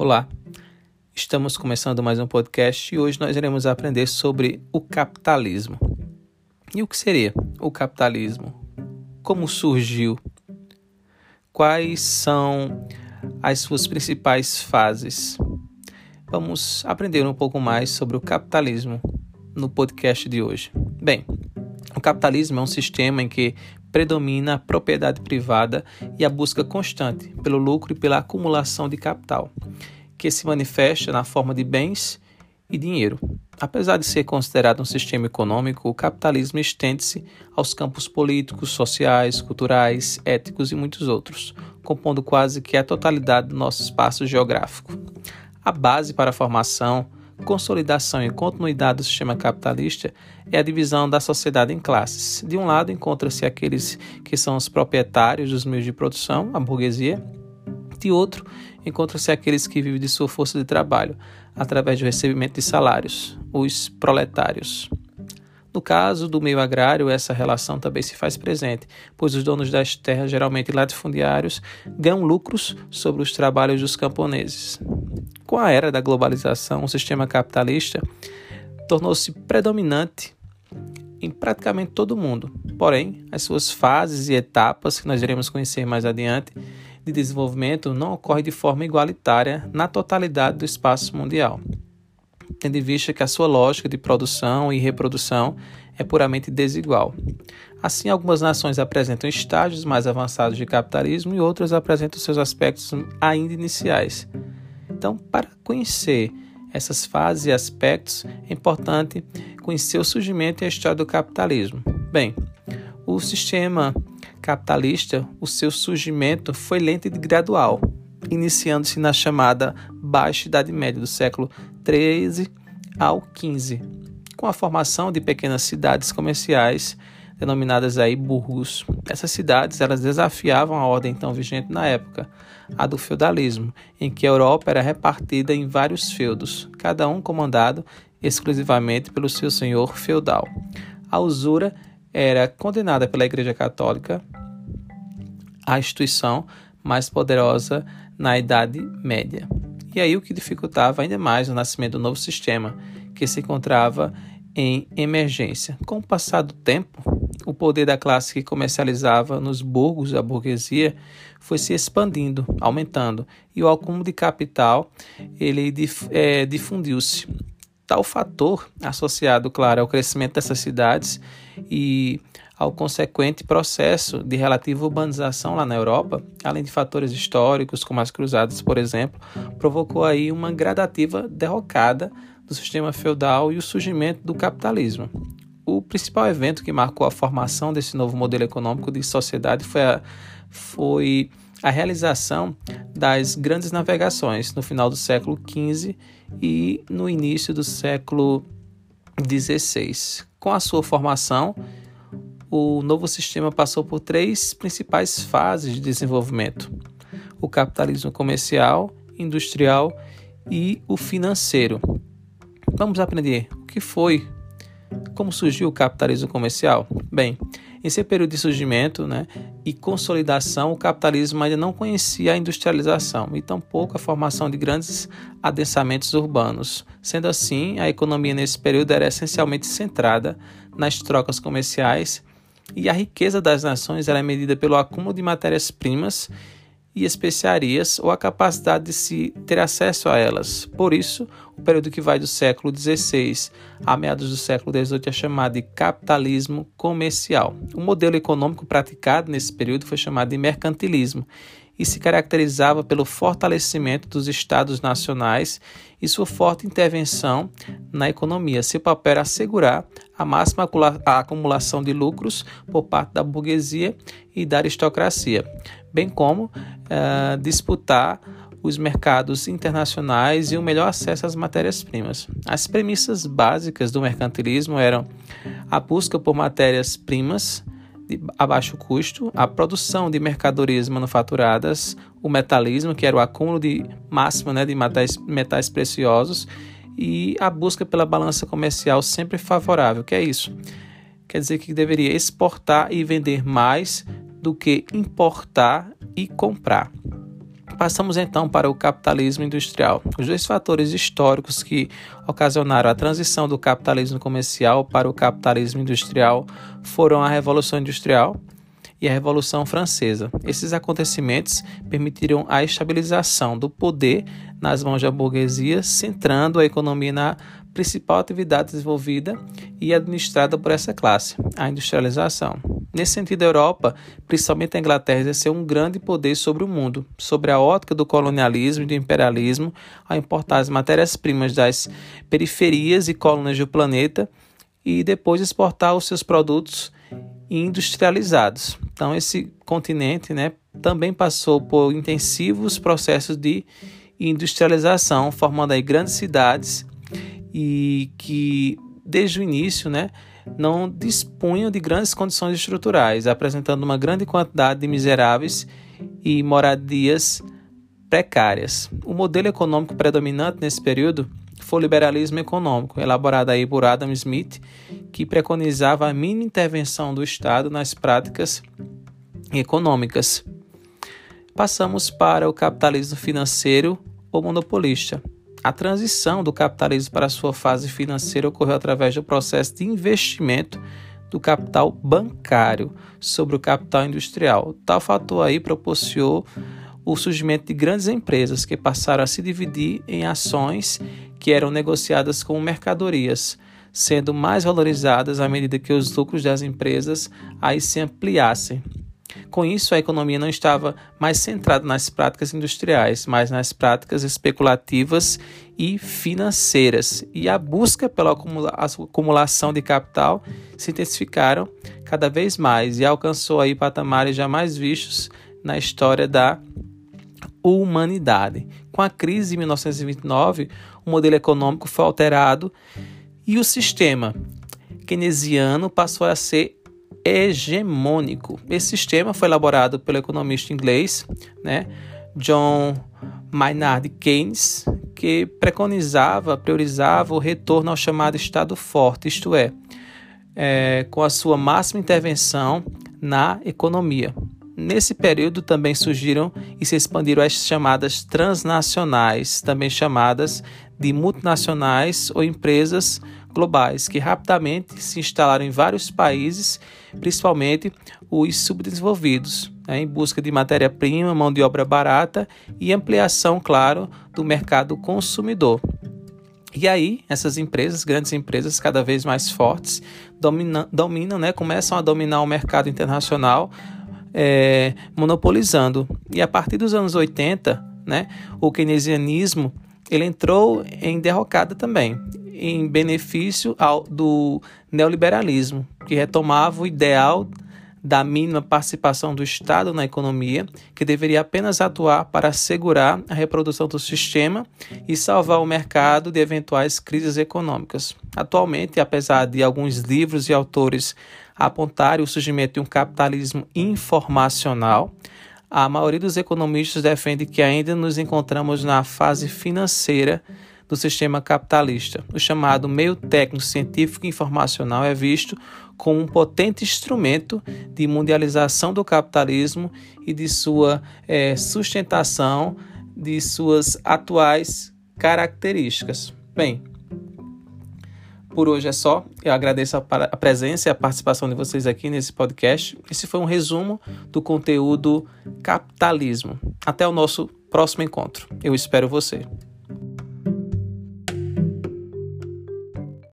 Olá, estamos começando mais um podcast e hoje nós iremos aprender sobre o capitalismo. E o que seria o capitalismo? Como surgiu? Quais são as suas principais fases? Vamos aprender um pouco mais sobre o capitalismo no podcast de hoje. Bem, o capitalismo é um sistema em que predomina a propriedade privada e a busca constante pelo lucro e pela acumulação de capital, que se manifesta na forma de bens e dinheiro. Apesar de ser considerado um sistema econômico, o capitalismo estende-se aos campos políticos, sociais, culturais, éticos e muitos outros, compondo quase que a totalidade do nosso espaço geográfico. A base para a formação, consolidação e continuidade do sistema capitalista é a divisão da sociedade em classes. De um lado, encontra-se aqueles que são os proprietários dos meios de produção, a burguesia. De outro, encontram-se aqueles que vivem de sua força de trabalho, através do recebimento de salários, os proletários. No caso do meio agrário, essa relação também se faz presente, pois os donos das terras, geralmente latifundiários, ganham lucros sobre os trabalhos dos camponeses. Com a era da globalização, o sistema capitalista tornou-se predominante em praticamente todo o mundo. Porém, as suas fases e etapas, que nós iremos conhecer mais adiante, de desenvolvimento não ocorrem de forma igualitária na totalidade do espaço mundial, tendo em vista que a sua lógica de produção e reprodução é puramente desigual. Assim, algumas nações apresentam estágios mais avançados de capitalismo e outras apresentam seus aspectos ainda iniciais. Então, para conhecer essas fases e aspectos, é importante conhecer o surgimento e a história do capitalismo. Bem, o sistema capitalista, o seu surgimento foi lento e gradual, iniciando-se na chamada Baixa Idade Média do século 13 ao 15, com a formação de pequenas cidades comerciais denominadas aí burgos. Essas cidades elas desafiavam a ordem então vigente na época, a do feudalismo, em que a Europa era repartida em vários feudos, cada um comandado exclusivamente pelo seu senhor feudal. A usura era condenada pela Igreja Católica, a instituição mais poderosa na Idade Média. E aí o que dificultava ainda mais o nascimento do novo sistema, que se encontrava em emergência. Com o passar do tempo, o poder da classe que comercializava nos burgos da burguesia foi se expandindo, aumentando, e o acúmulo de capital ele é, difundiu-se. Tal fator, associado, claro, ao crescimento dessas cidades e ao consequente processo de relativa urbanização lá na Europa, além de fatores históricos, como as cruzadas, por exemplo, provocou aí uma gradativa derrocada do sistema feudal e o surgimento do capitalismo o principal evento que marcou a formação desse novo modelo econômico de sociedade foi a, foi a realização das grandes navegações no final do século XV e no início do século XVI. Com a sua formação, o novo sistema passou por três principais fases de desenvolvimento: o capitalismo comercial, industrial e o financeiro. Vamos aprender o que foi como surgiu o capitalismo comercial? Bem, em seu período de surgimento né, e consolidação, o capitalismo ainda não conhecia a industrialização e tampouco a formação de grandes adensamentos urbanos. Sendo assim, a economia nesse período era essencialmente centrada nas trocas comerciais e a riqueza das nações era medida pelo acúmulo de matérias-primas e especiarias ou a capacidade de se ter acesso a elas. Por isso, o período que vai do século XVI a meados do século XVIII é chamado de capitalismo comercial. O modelo econômico praticado nesse período foi chamado de mercantilismo e se caracterizava pelo fortalecimento dos estados nacionais e sua forte intervenção na economia. Seu papel era assegurar a máxima acumulação de lucros por parte da burguesia e da aristocracia, bem como uh, disputar os mercados internacionais e o melhor acesso às matérias-primas. As premissas básicas do mercantilismo eram a busca por matérias-primas a baixo custo, a produção de mercadorias manufaturadas, o metalismo, que era o acúmulo de máximo né, de metais, metais preciosos, e a busca pela balança comercial sempre favorável. que é isso? Quer dizer que deveria exportar e vender mais do que importar e comprar. Passamos então para o capitalismo industrial. Os dois fatores históricos que ocasionaram a transição do capitalismo comercial para o capitalismo industrial foram a Revolução Industrial e a Revolução Francesa. Esses acontecimentos permitiram a estabilização do poder nas mãos da burguesia, centrando a economia na principal atividade desenvolvida e administrada por essa classe, a industrialização. Nesse sentido, a Europa, principalmente a Inglaterra, exerceu um grande poder sobre o mundo, sobre a ótica do colonialismo e do imperialismo, ao importar as matérias-primas das periferias e colônias do planeta e depois exportar os seus produtos industrializados. Então, esse continente né, também passou por intensivos processos de industrialização, formando aí grandes cidades e que desde o início, né, não dispunham de grandes condições estruturais, apresentando uma grande quantidade de miseráveis e moradias precárias. O modelo econômico predominante nesse período foi o liberalismo econômico, elaborado aí por Adam Smith, que preconizava a mínima intervenção do Estado nas práticas econômicas. Passamos para o capitalismo financeiro ou monopolista. A transição do capitalismo para sua fase financeira ocorreu através do processo de investimento do capital bancário sobre o capital industrial. Tal fator aí proporcionou o surgimento de grandes empresas que passaram a se dividir em ações que eram negociadas como mercadorias, sendo mais valorizadas à medida que os lucros das empresas aí se ampliassem. Com isso, a economia não estava mais centrada nas práticas industriais, mas nas práticas especulativas e financeiras. E a busca pela acumulação de capital se intensificaram cada vez mais e alcançou aí patamares jamais vistos na história da humanidade. Com a crise de 1929, o modelo econômico foi alterado e o sistema keynesiano passou a ser hegemônico. Esse sistema foi elaborado pelo economista inglês, né, John Maynard Keynes, que preconizava, priorizava o retorno ao chamado Estado forte, isto é, é com a sua máxima intervenção na economia. Nesse período também surgiram e se expandiram as chamadas transnacionais, também chamadas de multinacionais ou empresas globais, que rapidamente se instalaram em vários países, principalmente os subdesenvolvidos, né, em busca de matéria-prima, mão de obra barata e ampliação, claro, do mercado consumidor. E aí, essas empresas, grandes empresas, cada vez mais fortes, dominam, dominam né, começam a dominar o mercado internacional, é, monopolizando. E a partir dos anos 80, né, o keynesianismo ele entrou em derrocada também em benefício ao, do neoliberalismo, que retomava o ideal da mínima participação do Estado na economia, que deveria apenas atuar para assegurar a reprodução do sistema e salvar o mercado de eventuais crises econômicas. Atualmente, apesar de alguns livros e autores apontarem o surgimento de um capitalismo informacional, a maioria dos economistas defende que ainda nos encontramos na fase financeira do sistema capitalista. O chamado meio técnico científico informacional é visto como um potente instrumento de mundialização do capitalismo e de sua é, sustentação de suas atuais características. Bem, por hoje é só. Eu agradeço a, a, presença e a participação de vocês aqui nesse podcast. Esse foi um resumo do conteúdo capitalismo. Até o nosso próximo encontro. Eu espero você.